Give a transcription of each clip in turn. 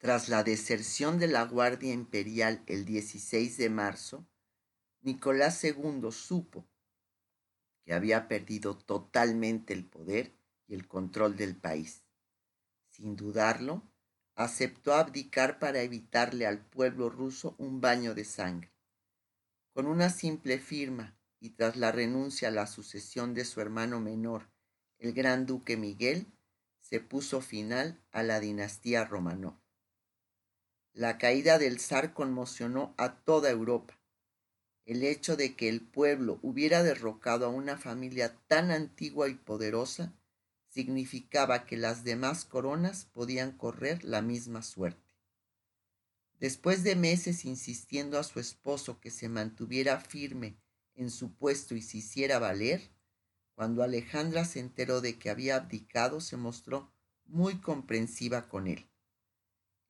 Tras la deserción de la Guardia Imperial el 16 de marzo, Nicolás II supo que había perdido totalmente el poder y el control del país. Sin dudarlo, aceptó abdicar para evitarle al pueblo ruso un baño de sangre. Con una simple firma y tras la renuncia a la sucesión de su hermano menor, el gran duque Miguel, se puso final a la dinastía Romanov. La caída del zar conmocionó a toda Europa. El hecho de que el pueblo hubiera derrocado a una familia tan antigua y poderosa significaba que las demás coronas podían correr la misma suerte. Después de meses insistiendo a su esposo que se mantuviera firme en su puesto y se hiciera valer, cuando Alejandra se enteró de que había abdicado, se mostró muy comprensiva con él.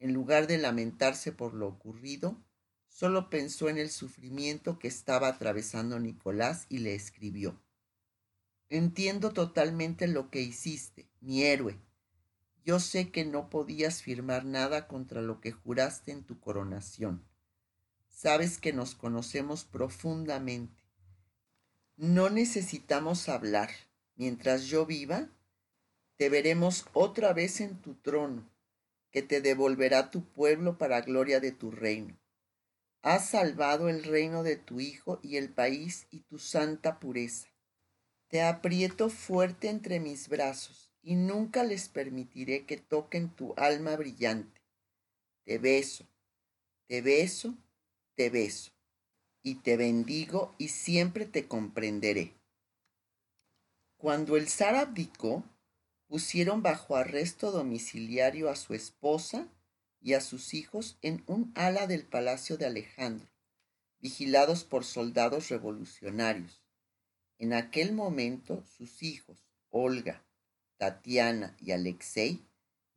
En lugar de lamentarse por lo ocurrido, solo pensó en el sufrimiento que estaba atravesando Nicolás y le escribió. Entiendo totalmente lo que hiciste, mi héroe. Yo sé que no podías firmar nada contra lo que juraste en tu coronación. Sabes que nos conocemos profundamente. No necesitamos hablar. Mientras yo viva, te veremos otra vez en tu trono, que te devolverá tu pueblo para gloria de tu reino. Has salvado el reino de tu Hijo y el país y tu santa pureza. Te aprieto fuerte entre mis brazos y nunca les permitiré que toquen tu alma brillante. Te beso, te beso, te beso, y te bendigo y siempre te comprenderé. Cuando el zar abdicó, pusieron bajo arresto domiciliario a su esposa y a sus hijos en un ala del palacio de Alejandro, vigilados por soldados revolucionarios. En aquel momento sus hijos, Olga, Tatiana y Alexei,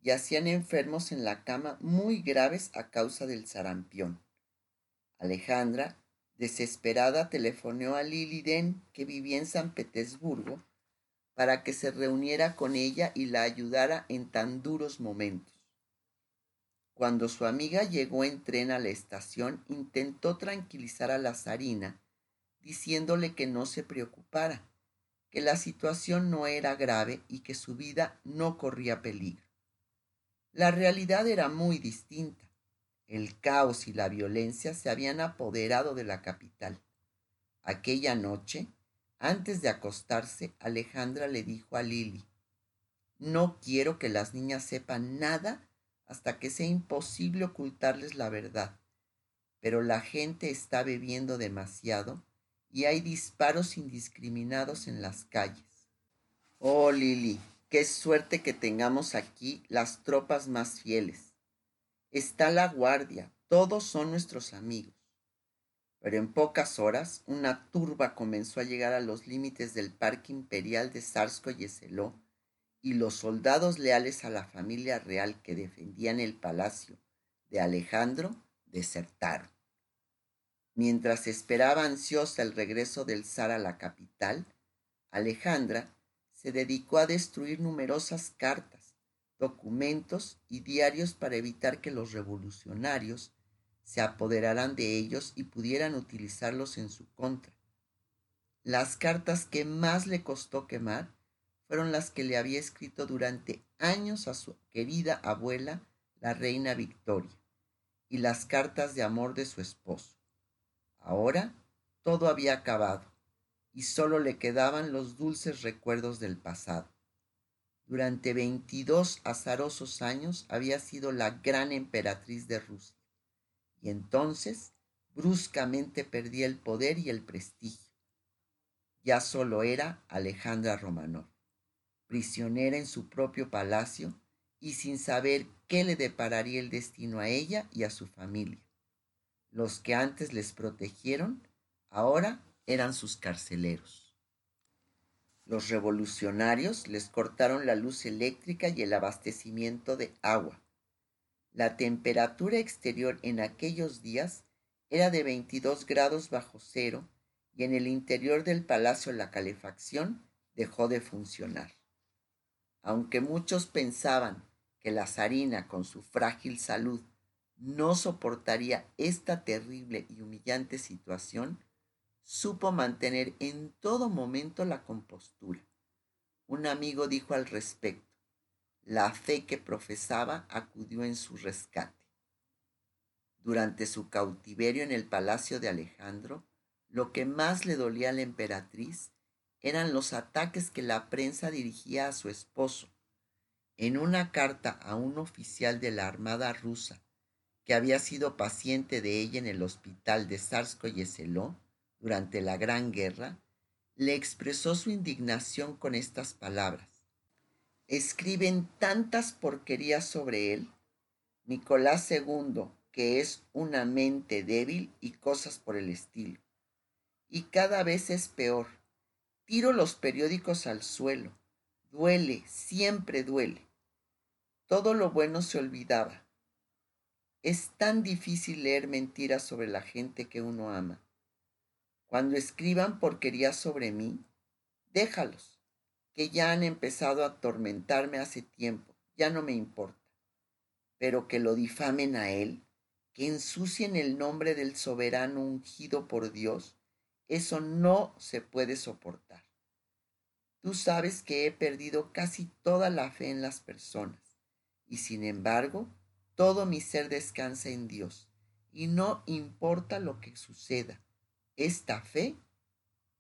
yacían enfermos en la cama muy graves a causa del sarampión. Alejandra, desesperada, telefoneó a Liliden, que vivía en San Petersburgo, para que se reuniera con ella y la ayudara en tan duros momentos. Cuando su amiga llegó en tren a la estación, intentó tranquilizar a la zarina, diciéndole que no se preocupara, que la situación no era grave y que su vida no corría peligro. La realidad era muy distinta. El caos y la violencia se habían apoderado de la capital. Aquella noche, antes de acostarse, Alejandra le dijo a Lili, no quiero que las niñas sepan nada hasta que sea imposible ocultarles la verdad, pero la gente está bebiendo demasiado y hay disparos indiscriminados en las calles. Oh, Lili, qué suerte que tengamos aquí las tropas más fieles. Está la guardia, todos son nuestros amigos. Pero en pocas horas una turba comenzó a llegar a los límites del Parque Imperial de Sarsko-Yeseló y los soldados leales a la familia real que defendían el palacio de Alejandro desertaron. Mientras esperaba ansiosa el regreso del zar a la capital, Alejandra se dedicó a destruir numerosas cartas, documentos y diarios para evitar que los revolucionarios se apoderaran de ellos y pudieran utilizarlos en su contra. Las cartas que más le costó quemar fueron las que le había escrito durante años a su querida abuela, la reina Victoria, y las cartas de amor de su esposo. Ahora todo había acabado y solo le quedaban los dulces recuerdos del pasado. Durante veintidós azarosos años había sido la gran emperatriz de Rusia y entonces bruscamente perdía el poder y el prestigio. Ya solo era Alejandra Romanov, prisionera en su propio palacio y sin saber qué le depararía el destino a ella y a su familia. Los que antes les protegieron, ahora eran sus carceleros. Los revolucionarios les cortaron la luz eléctrica y el abastecimiento de agua. La temperatura exterior en aquellos días era de 22 grados bajo cero y en el interior del palacio la calefacción dejó de funcionar. Aunque muchos pensaban que la zarina, con su frágil salud, no soportaría esta terrible y humillante situación, supo mantener en todo momento la compostura. Un amigo dijo al respecto, la fe que profesaba acudió en su rescate. Durante su cautiverio en el palacio de Alejandro, lo que más le dolía a la emperatriz eran los ataques que la prensa dirigía a su esposo. En una carta a un oficial de la Armada rusa que había sido paciente de ella en el hospital de Sarsko-Yeseló durante la Gran Guerra, le expresó su indignación con estas palabras. Escriben tantas porquerías sobre él, Nicolás II, que es una mente débil y cosas por el estilo. Y cada vez es peor. Tiro los periódicos al suelo. Duele, siempre duele. Todo lo bueno se olvidaba es tan difícil leer mentiras sobre la gente que uno ama. Cuando escriban porquerías sobre mí, déjalos, que ya han empezado a atormentarme hace tiempo, ya no me importa. Pero que lo difamen a él, que ensucien el nombre del soberano ungido por Dios, eso no se puede soportar. Tú sabes que he perdido casi toda la fe en las personas, y sin embargo, todo mi ser descansa en Dios y no importa lo que suceda. Esta fe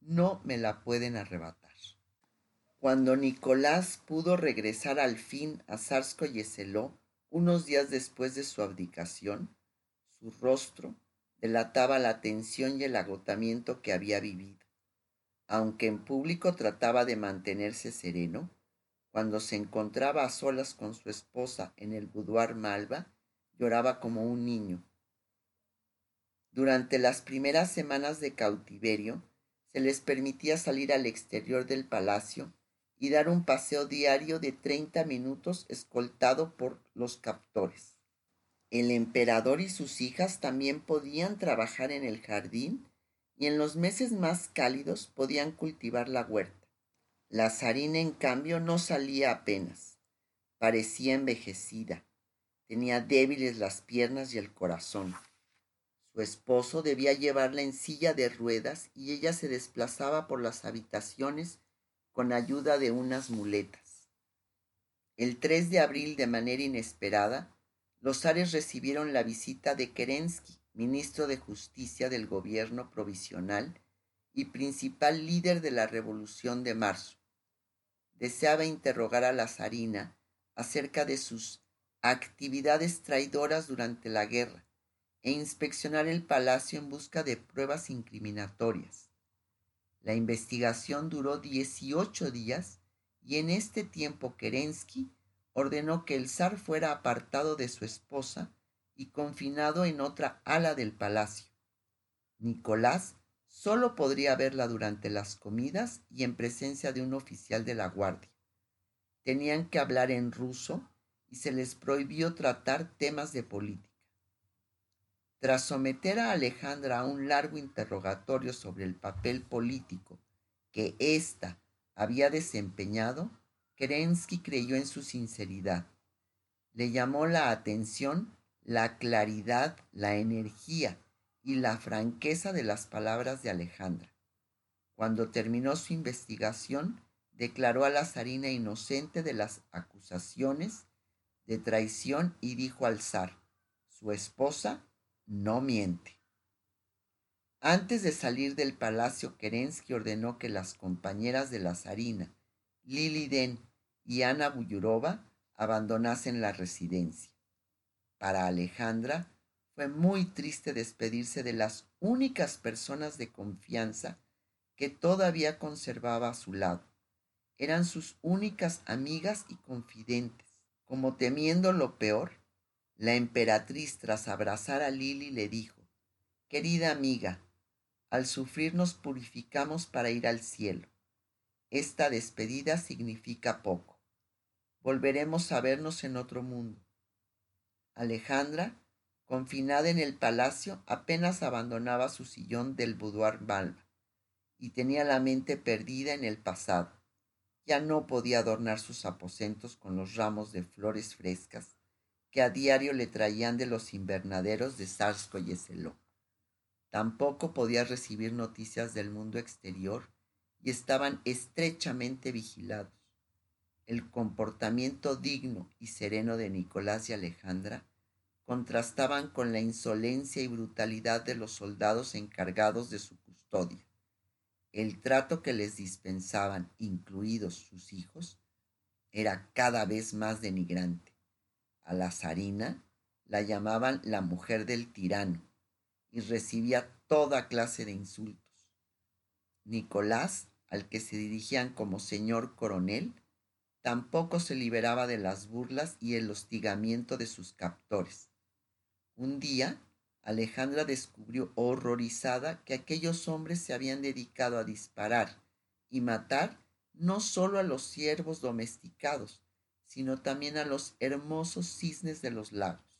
no me la pueden arrebatar. Cuando Nicolás pudo regresar al fin a Sarsko Yeseló, unos días después de su abdicación, su rostro delataba la tensión y el agotamiento que había vivido. Aunque en público trataba de mantenerse sereno, cuando se encontraba a solas con su esposa en el boudoir Malva, lloraba como un niño. Durante las primeras semanas de cautiverio, se les permitía salir al exterior del palacio y dar un paseo diario de treinta minutos escoltado por los captores. El emperador y sus hijas también podían trabajar en el jardín y en los meses más cálidos podían cultivar la huerta. La zarina, en cambio, no salía apenas. Parecía envejecida. Tenía débiles las piernas y el corazón. Su esposo debía llevarla en silla de ruedas y ella se desplazaba por las habitaciones con ayuda de unas muletas. El 3 de abril, de manera inesperada, los zares recibieron la visita de Kerensky, ministro de Justicia del gobierno provisional y principal líder de la Revolución de Marzo deseaba interrogar a la zarina acerca de sus actividades traidoras durante la guerra e inspeccionar el palacio en busca de pruebas incriminatorias. La investigación duró 18 días y en este tiempo Kerensky ordenó que el zar fuera apartado de su esposa y confinado en otra ala del palacio. Nicolás Solo podría verla durante las comidas y en presencia de un oficial de la guardia. Tenían que hablar en ruso y se les prohibió tratar temas de política. Tras someter a Alejandra a un largo interrogatorio sobre el papel político que ésta había desempeñado, Kerensky creyó en su sinceridad. Le llamó la atención la claridad, la energía y la franqueza de las palabras de Alejandra. Cuando terminó su investigación, declaró a la zarina inocente de las acusaciones de traición y dijo al zar, su esposa no miente. Antes de salir del palacio, Kerensky ordenó que las compañeras de la zarina, Lili Den y Ana Buyurova, abandonasen la residencia. Para Alejandra, fue muy triste despedirse de las únicas personas de confianza que todavía conservaba a su lado. Eran sus únicas amigas y confidentes. Como temiendo lo peor, la emperatriz tras abrazar a Lili le dijo, Querida amiga, al sufrir nos purificamos para ir al cielo. Esta despedida significa poco. Volveremos a vernos en otro mundo. Alejandra Confinada en el palacio, apenas abandonaba su sillón del boudoir Malva y tenía la mente perdida en el pasado. ya no podía adornar sus aposentos con los ramos de flores frescas que a diario le traían de los invernaderos de Sarsko y Eseló. Tampoco podía recibir noticias del mundo exterior y estaban estrechamente vigilados. El comportamiento digno y sereno de Nicolás y Alejandra contrastaban con la insolencia y brutalidad de los soldados encargados de su custodia. El trato que les dispensaban, incluidos sus hijos, era cada vez más denigrante. A la zarina la llamaban la mujer del tirano y recibía toda clase de insultos. Nicolás, al que se dirigían como señor coronel, tampoco se liberaba de las burlas y el hostigamiento de sus captores. Un día, Alejandra descubrió horrorizada que aquellos hombres se habían dedicado a disparar y matar no solo a los siervos domesticados, sino también a los hermosos cisnes de los lagos.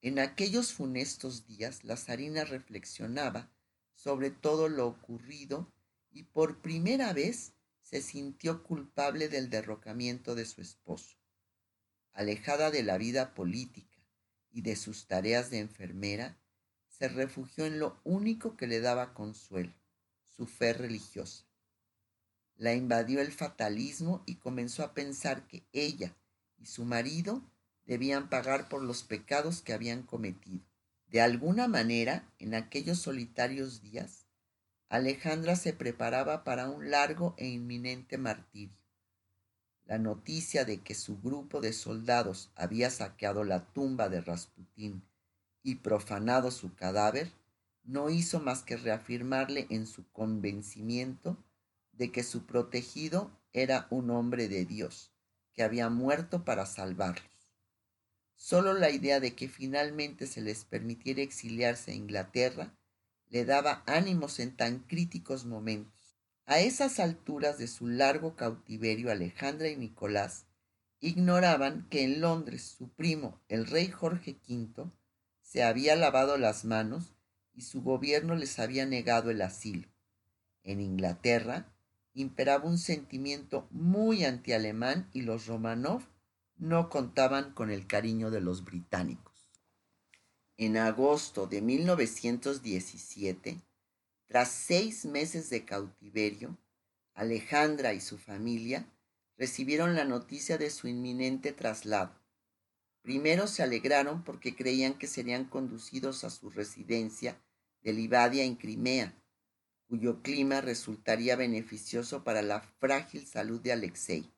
En aquellos funestos días, la zarina reflexionaba sobre todo lo ocurrido y por primera vez se sintió culpable del derrocamiento de su esposo. Alejada de la vida política y de sus tareas de enfermera, se refugió en lo único que le daba consuelo, su fe religiosa. La invadió el fatalismo y comenzó a pensar que ella y su marido debían pagar por los pecados que habían cometido. De alguna manera, en aquellos solitarios días, Alejandra se preparaba para un largo e inminente martirio. La noticia de que su grupo de soldados había saqueado la tumba de Rasputín y profanado su cadáver no hizo más que reafirmarle en su convencimiento de que su protegido era un hombre de Dios, que había muerto para salvarlos. Solo la idea de que finalmente se les permitiera exiliarse a Inglaterra le daba ánimos en tan críticos momentos. A esas alturas de su largo cautiverio, Alejandra y Nicolás ignoraban que en Londres su primo, el rey Jorge V, se había lavado las manos y su gobierno les había negado el asilo. En Inglaterra imperaba un sentimiento muy antialemán y los Romanov no contaban con el cariño de los británicos. En agosto de 1917, tras seis meses de cautiverio, Alejandra y su familia recibieron la noticia de su inminente traslado. Primero se alegraron porque creían que serían conducidos a su residencia de Livadia en Crimea, cuyo clima resultaría beneficioso para la frágil salud de Alexei.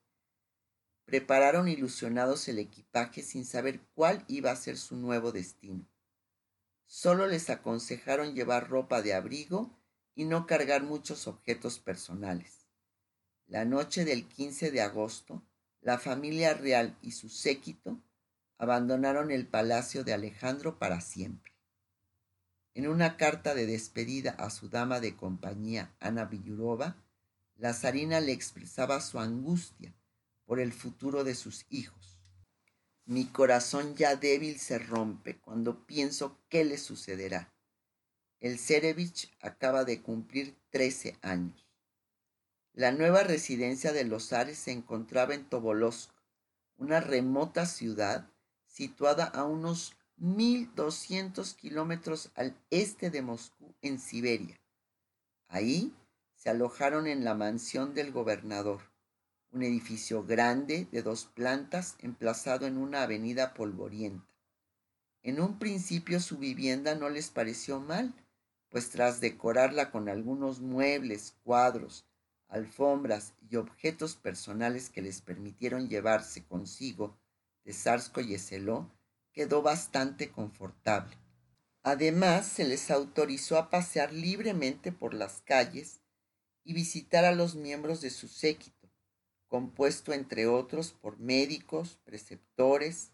Prepararon ilusionados el equipaje sin saber cuál iba a ser su nuevo destino. Solo les aconsejaron llevar ropa de abrigo y no cargar muchos objetos personales. La noche del 15 de agosto, la familia real y su séquito abandonaron el palacio de Alejandro para siempre. En una carta de despedida a su dama de compañía, Ana Villurova, la zarina le expresaba su angustia por el futuro de sus hijos. Mi corazón ya débil se rompe cuando pienso qué le sucederá. El Cerevich acaba de cumplir 13 años. La nueva residencia de los Ares se encontraba en Tobolsk, una remota ciudad situada a unos 1.200 kilómetros al este de Moscú, en Siberia. Ahí se alojaron en la mansión del gobernador, un edificio grande de dos plantas emplazado en una avenida polvorienta. En un principio su vivienda no les pareció mal, pues tras decorarla con algunos muebles, cuadros, alfombras y objetos personales que les permitieron llevarse consigo de Sarsko y Eseló, quedó bastante confortable. Además, se les autorizó a pasear libremente por las calles y visitar a los miembros de su séquito, compuesto entre otros por médicos, preceptores,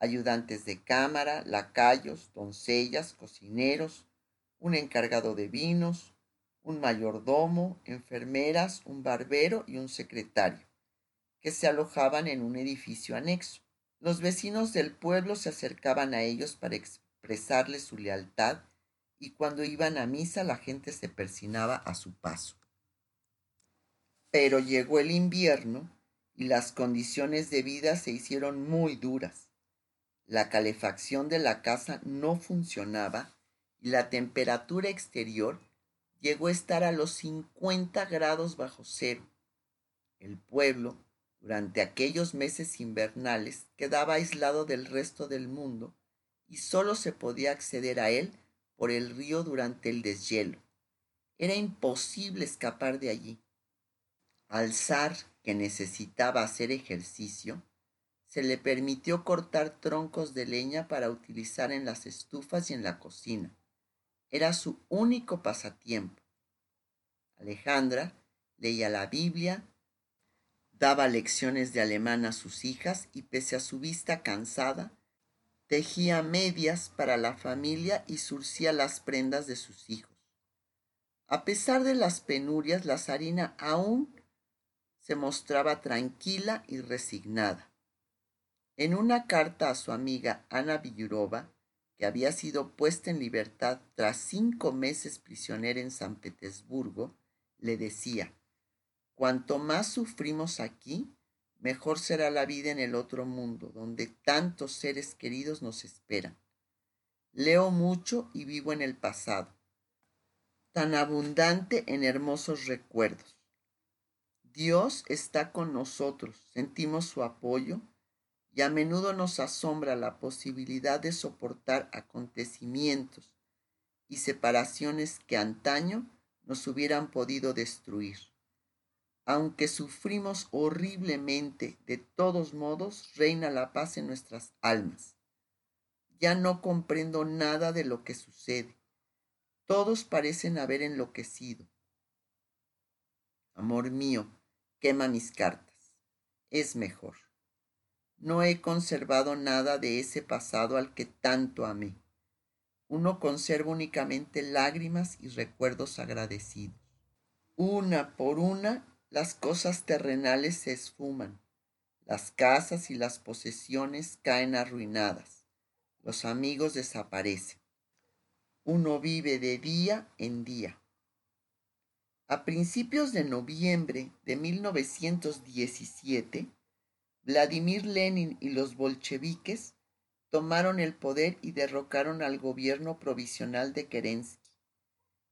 ayudantes de cámara, lacayos, doncellas, cocineros, un encargado de vinos, un mayordomo, enfermeras, un barbero y un secretario, que se alojaban en un edificio anexo. Los vecinos del pueblo se acercaban a ellos para expresarles su lealtad y cuando iban a misa la gente se persinaba a su paso. Pero llegó el invierno y las condiciones de vida se hicieron muy duras. La calefacción de la casa no funcionaba y la temperatura exterior llegó a estar a los 50 grados bajo cero. El pueblo, durante aquellos meses invernales, quedaba aislado del resto del mundo y solo se podía acceder a él por el río durante el deshielo. Era imposible escapar de allí. Al zar, que necesitaba hacer ejercicio, se le permitió cortar troncos de leña para utilizar en las estufas y en la cocina. Era su único pasatiempo. Alejandra leía la Biblia, daba lecciones de alemán a sus hijas y pese a su vista cansada, tejía medias para la familia y surcía las prendas de sus hijos. A pesar de las penurias, la zarina aún se mostraba tranquila y resignada. En una carta a su amiga Ana Villurova, que había sido puesta en libertad tras cinco meses prisionera en San Petersburgo, le decía, Cuanto más sufrimos aquí, mejor será la vida en el otro mundo, donde tantos seres queridos nos esperan. Leo mucho y vivo en el pasado, tan abundante en hermosos recuerdos. Dios está con nosotros, sentimos su apoyo y a menudo nos asombra la posibilidad de soportar acontecimientos y separaciones que antaño nos hubieran podido destruir. Aunque sufrimos horriblemente, de todos modos reina la paz en nuestras almas. Ya no comprendo nada de lo que sucede. Todos parecen haber enloquecido. Amor mío, quema mis cartas. Es mejor. No he conservado nada de ese pasado al que tanto amé. Uno conserva únicamente lágrimas y recuerdos agradecidos. Una por una, las cosas terrenales se esfuman. Las casas y las posesiones caen arruinadas. Los amigos desaparecen. Uno vive de día en día. A principios de noviembre de 1917, Vladimir Lenin y los bolcheviques tomaron el poder y derrocaron al gobierno provisional de Kerensky.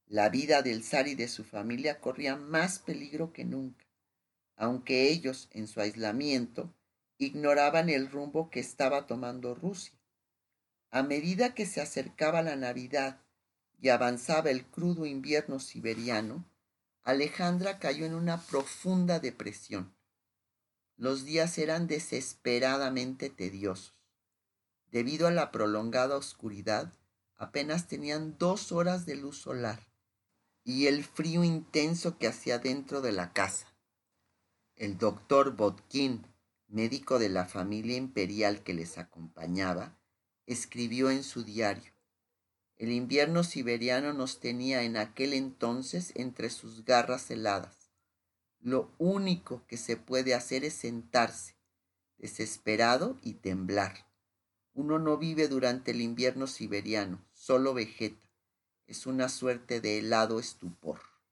La vida del zar y de su familia corría más peligro que nunca, aunque ellos, en su aislamiento, ignoraban el rumbo que estaba tomando Rusia. A medida que se acercaba la Navidad y avanzaba el crudo invierno siberiano, Alejandra cayó en una profunda depresión. Los días eran desesperadamente tediosos. Debido a la prolongada oscuridad, apenas tenían dos horas de luz solar y el frío intenso que hacía dentro de la casa. El doctor Botkin, médico de la familia imperial que les acompañaba, escribió en su diario, el invierno siberiano nos tenía en aquel entonces entre sus garras heladas lo único que se puede hacer es sentarse, desesperado y temblar. Uno no vive durante el invierno siberiano, solo vegeta. Es una suerte de helado estupor.